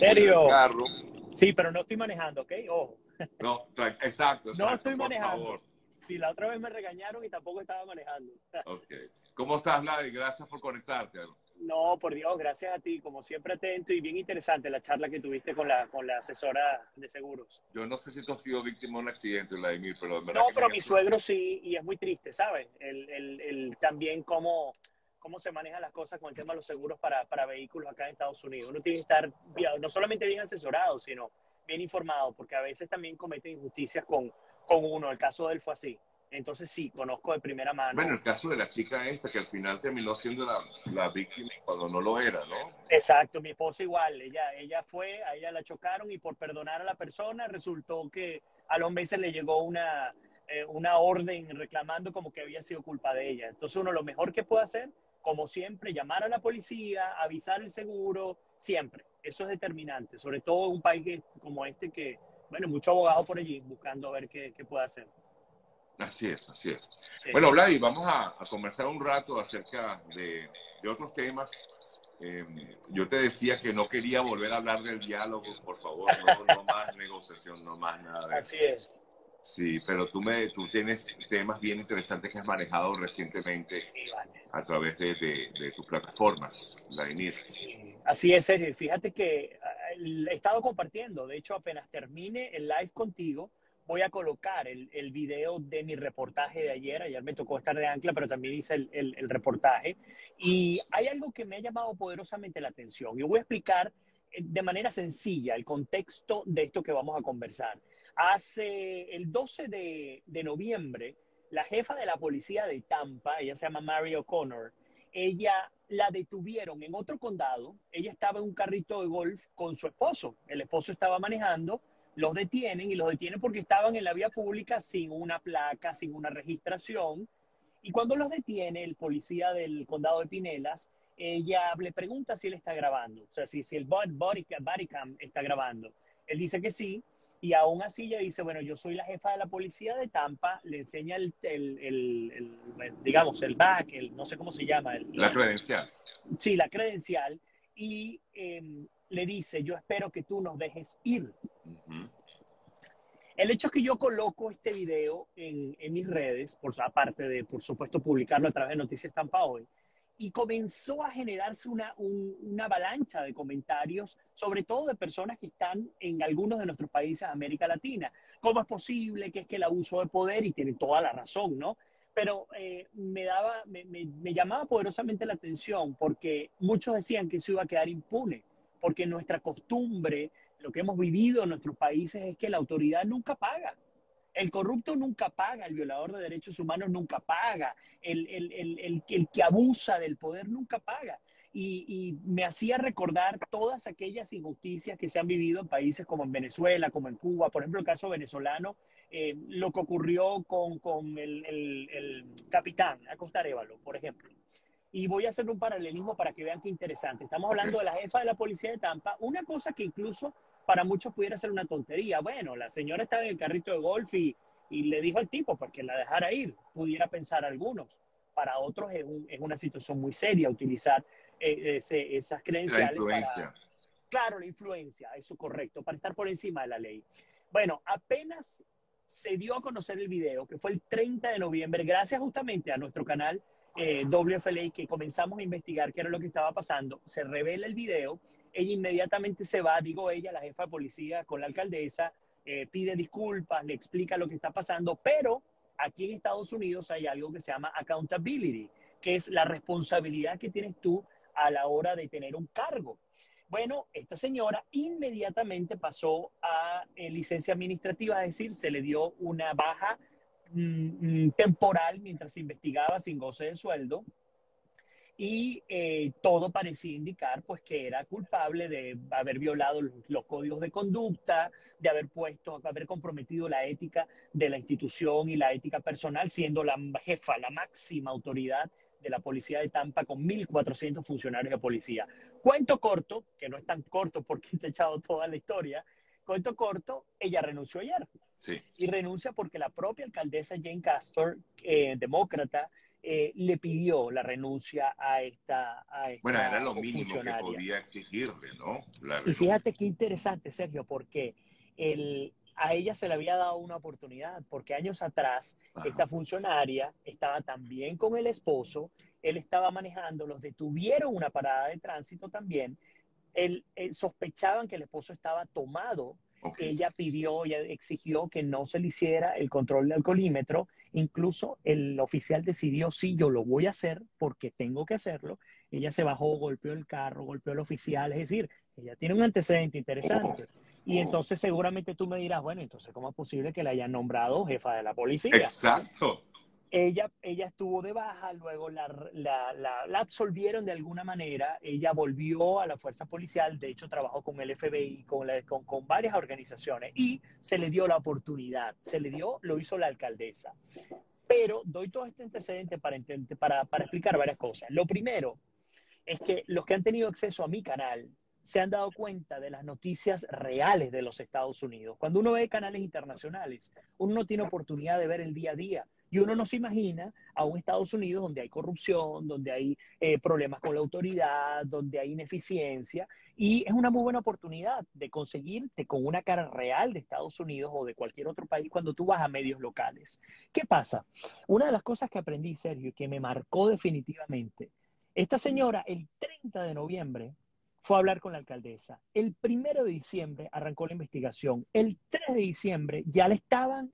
serio? el carro. Sí, pero no estoy manejando, ¿ok? Ojo. No, exacto, exacto. No estoy por manejando. favor. Sí, la otra vez me regañaron y tampoco estaba manejando. Ok. ¿Cómo estás, Vladi? Gracias por conectarte. No, por Dios, gracias a ti, como siempre atento y bien interesante la charla que tuviste con la, con la asesora de seguros. Yo no sé si tú has sido víctima de un accidente, Vladimir, pero en verdad No, que pero mi suegro sí, y es muy triste, ¿sabes? El, el, el, también cómo, cómo se manejan las cosas con el tema de los seguros para, para vehículos acá en Estados Unidos. Uno tiene que estar no solamente bien asesorado, sino bien informado, porque a veces también cometen injusticias con, con uno. El caso de él fue así. Entonces sí, conozco de primera mano. Bueno, el caso de la chica esta, que al final terminó siendo la, la víctima cuando no lo era, ¿no? Exacto, mi esposa igual, ella, ella fue, a ella la chocaron y por perdonar a la persona resultó que a los meses le llegó una, eh, una orden reclamando como que había sido culpa de ella. Entonces uno lo mejor que puede hacer, como siempre, llamar a la policía, avisar el seguro, siempre. Eso es determinante, sobre todo en un país que- como este que, bueno, mucho abogado por allí buscando a ver qué, qué puede hacer. Así es, así es. Sí. Bueno, Vladi, vamos a, a conversar un rato acerca de, de otros temas. Eh, yo te decía que no quería volver a hablar del diálogo, por favor, no, no más negociación, no más nada de eso. Así es. Sí, pero tú, me, tú tienes temas bien interesantes que has manejado recientemente Sí, vale. a través de, de- de tus plataformas, Vladimir. Sí, así es, Sergio. Fíjate que ah, he estado compartiendo. De hecho, apenas termine el live contigo, voy a colocar el, el video de mi reportaje de ayer. Ayer me tocó estar de ancla, pero también hice el, el- el reportaje. Y hay algo que me ha llamado poderosamente la atención. Yo voy a explicar de manera sencilla el contexto de esto que vamos a conversar. Hace el 12 de, noviembre, la jefa de la policía de Tampa, ella se llama Mary O'Connor, ella la detuvieron en otro condado. Ella estaba en un carrito de golf con su esposo. El esposo estaba manejando, los detienen y los detienen porque estaban en la vía pública sin una placa, sin una registración. Y cuando los detiene el policía del condado de Pinelas, ella le pregunta si él está grabando, o sea, si, si el body, body, body cam está grabando. Él dice que sí, y aún así ella dice, bueno, yo soy la jefa de la policía de Tampa, le enseña el, el- el- el, digamos, el back, el, no sé cómo se llama. El, La credencial. sí, la credencial, y em, le dice, yo espero que tú nos dejes ir. El hecho es que yo coloco este video en, en mis redes, por, aparte de, por supuesto, publicarlo a través de Noticias Tampa Hoy, y comenzó a generarse una, un- una avalancha de comentarios, sobre todo de personas que están en algunos de nuestros países de América Latina. ¿Cómo es posible que es que el abuso de poder, y tiene toda la razón, ¿no? Pero eh, me, daba, me- me llamaba poderosamente la atención porque muchos decían que eso iba a quedar impune, porque nuestra costumbre, lo que hemos vivido en nuestros países es que la autoridad nunca paga. El corrupto nunca paga, el violador de derechos humanos nunca paga, el, el- el- el que- abusa del poder nunca paga. Y, me hacía recordar todas aquellas injusticias que se han vivido en países como en Venezuela, como en Cuba. Por ejemplo, el caso venezolano, eh, lo que ocurrió con, con el, el- capitán Acosta Arévalo, por ejemplo. Y voy a hacer un paralelismo para que vean qué interesante. Estamos hablando de la jefa de la policía de Tampa, una cosa que incluso para muchos pudiera ser una tontería. Bueno, la señora estaba en el carrito de golf y, y le dijo al tipo pues que la dejara ir, pudiera pensar algunos. Para otros es, un- es una situación muy seria utilizar eh, ese- esas La credenciales. influencia. Para, claro, la influencia, eso correcto, para estar por encima de la ley. Bueno, apenas se dio a conocer el video, que fue el 30 de noviembre, gracias justamente a nuestro canal eh, WFLA, que comenzamos a investigar qué era lo que estaba pasando, se revela el video, ella inmediatamente se va, digo ella, la jefa de policía con la alcaldesa, eh, pide disculpas, le explica lo que está pasando, pero aquí en Estados Unidos hay algo que se llama accountability, que es la responsabilidad que tienes tú a la hora de tener un cargo. Bueno, esta señora inmediatamente pasó a eh, licencia administrativa, es decir, se le dio una baja mm, mm, temporal mientras se investigaba sin goce de sueldo y eh, todo parecía indicar pues que era culpable de haber violado los, los códigos de conducta, de haber puesto, haber comprometido la ética de la institución y la ética personal, siendo la jefa, la máxima autoridad de la policía de Tampa con 1.400 funcionarios de policía. Cuento corto, que no es tan corto porque te he echado toda la historia, cuento corto, ella renunció ayer Sí. y renuncia porque la propia alcaldesa Jane Castor, eh, demócrata, eh, le pidió la renuncia a esta, a esta Bueno, era lo mínimo que podía exigirle, ¿no? y fíjate qué interesante, Sergio, porque el, a ella se le había dado una oportunidad, porque años atrás esta funcionaria estaba también con el esposo, él estaba manejando, los detuvieron una parada de tránsito también, él, sospechaban que el esposo estaba tomado ella pidió, ella exigió que no se le hiciera el control del alcoholímetro. Incluso el oficial decidió, sí, yo lo voy a hacer porque tengo que hacerlo. Ella se bajó, golpeó el carro, golpeó al oficial. Es decir, ella tiene un antecedente interesante. Y entonces seguramente tú me dirás, bueno, entonces, ¿cómo es posible que la hayan nombrado jefa de la policía? Exacto ella, ella estuvo de baja, luego la, la, la, absolvieron de alguna manera, ella volvió a la fuerza policial, de hecho trabajó con el FBI, con, con, con, varias organizaciones y se le dio la oportunidad, se le dio, lo hizo la alcaldesa. Pero doy todo este antecedente para, para, para explicar varias cosas. Lo primero es que los que han tenido acceso a mi canal se han dado cuenta de las noticias reales de los Estados Unidos. Cuando uno ve canales internacionales, uno no tiene oportunidad de ver el día a día y uno no se imagina a un Estados Unidos donde hay corrupción, donde hay eh, problemas con la autoridad, donde hay ineficiencia. Y es una muy buena oportunidad de conseguirte con una cara real de Estados Unidos o de cualquier otro país cuando tú vas a medios locales. ¿Qué pasa? Una de las cosas que aprendí, Sergio, que me marcó definitivamente, esta señora el 30 de noviembre fue a hablar con la alcaldesa. El primero de diciembre arrancó la investigación. El 3 de diciembre ya le estaban,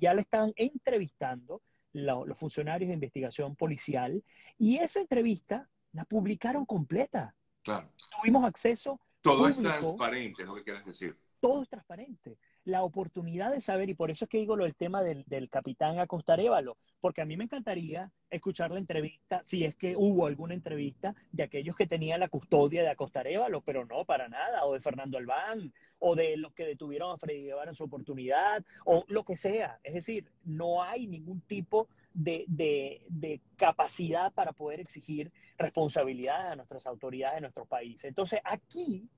ya le estaban entrevistando los funcionarios de investigación policial y esa entrevista la publicaron completa. Claro. Tuvimos acceso. Todo es transparente, es lo que quieres decir. Todo es transparente la oportunidad de saber, y por eso es que digo lo del tema del, del capitán Acostarévalo, porque a mí me encantaría escuchar la entrevista, si es que hubo alguna entrevista de aquellos que tenían la custodia de Acostarévalo, pero no, para nada, o de Fernando Albán, o de los que detuvieron a Freddy Guevara en su oportunidad, o lo que sea. Es decir, no hay ningún tipo de, de, de, capacidad para poder exigir responsabilidad a nuestras autoridades de nuestro país. Entonces, aquí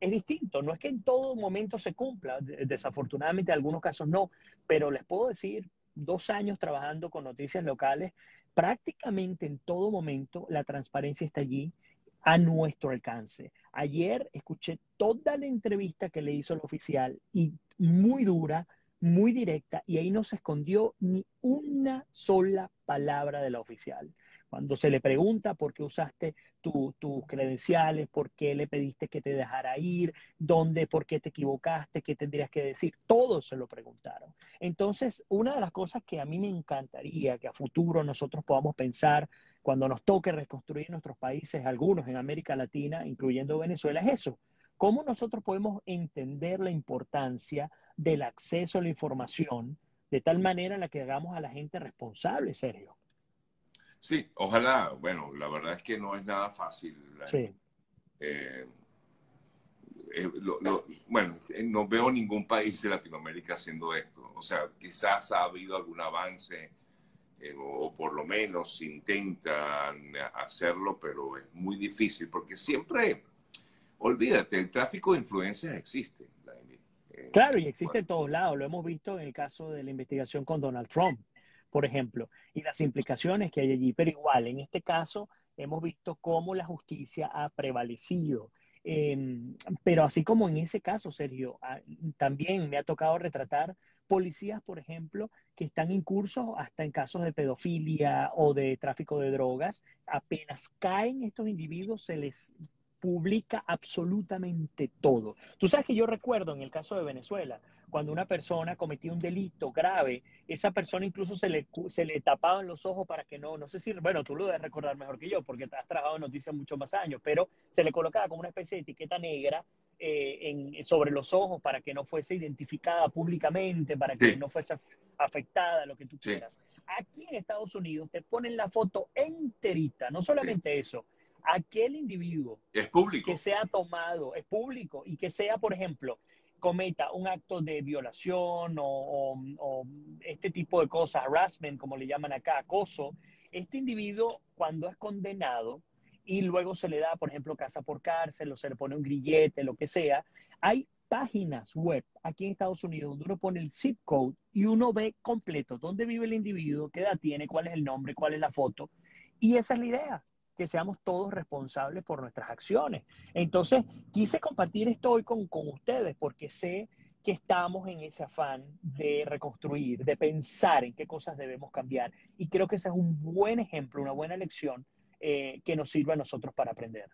es distinto. No es que en todo momento se cumpla, desafortunadamente en algunos casos no, pero les puedo decir, dos años trabajando con noticias locales, prácticamente en todo momento la transparencia está allí a nuestro alcance. Ayer escuché toda la entrevista que le hizo el oficial y muy dura, muy directa, y ahí no se escondió ni una sola palabra de la oficial. Cuando se le pregunta por qué usaste tus credenciales, por qué le pediste que te dejara ir, dónde, por qué te equivocaste, qué tendrías que decir, todos se lo preguntaron. Entonces, una de las cosas que a mí me encantaría que a futuro nosotros podamos pensar cuando nos toque reconstruir nuestros países, algunos en América Latina, incluyendo Venezuela, es eso. ¿Cómo nosotros podemos entender la importancia del acceso a la información de tal manera en la que hagamos a la gente responsable, Sergio? Sí, ojalá, bueno, la verdad es que no es nada fácil. Sí. Eh, eh, bueno, eh, no veo ningún país de Latinoamérica haciendo esto. O sea, quizás ha habido algún avance, o por lo menos intentan hacerlo, pero es muy difícil porque siempre, olvídate, el tráfico de influencias existe. Claro, y existe en todos lados. Lo hemos visto en el caso de la investigación con Donald Trump por ejemplo, y las implicaciones que hay allí. Pero igual, en este caso, hemos visto cómo la justicia ha prevalecido. Em, pero así como en ese caso, Sergio, ah, también me ha tocado retratar policías, por ejemplo, que están en curso hasta en casos de pedofilia o de tráfico de drogas. Apenas caen estos individuos, se les publica absolutamente todo. Tú sabes que yo recuerdo en el caso de Venezuela, cuando una persona cometía un delito grave, esa persona incluso se le, se le tapaban los ojos para que no, no sé si, bueno, tú lo debes recordar mejor que yo, porque has trabajado en noticias muchos más años, pero se le colocaba como una especie de etiqueta negra eh, en, sobre los ojos para que no fuese identificada públicamente, para que no fuese afectada, lo que tú quieras. Aquí en Estados Unidos te ponen la foto enterita, no solamente eso, aquel individuo es público. que sea tomado, es público, y que sea, por ejemplo, cometa un acto de violación o, este tipo de cosas, harassment, como le llaman acá, acoso, este individuo cuando es condenado y luego se le da, por ejemplo, casa por cárcel o se le pone un grillete, lo que sea, hay páginas web aquí en Estados Unidos donde uno pone el zip code y uno ve completo dónde vive el individuo, qué edad tiene, cuál es el nombre, cuál es la foto. Y esa es la idea, que seamos todos responsables por nuestras acciones. Entonces, quise compartir esto hoy con, con ustedes porque sé que estamos en ese afán de reconstruir, de pensar en qué cosas debemos cambiar. Y creo que ese es un buen ejemplo, una buena lección eh, que nos sirva a nosotros para aprender.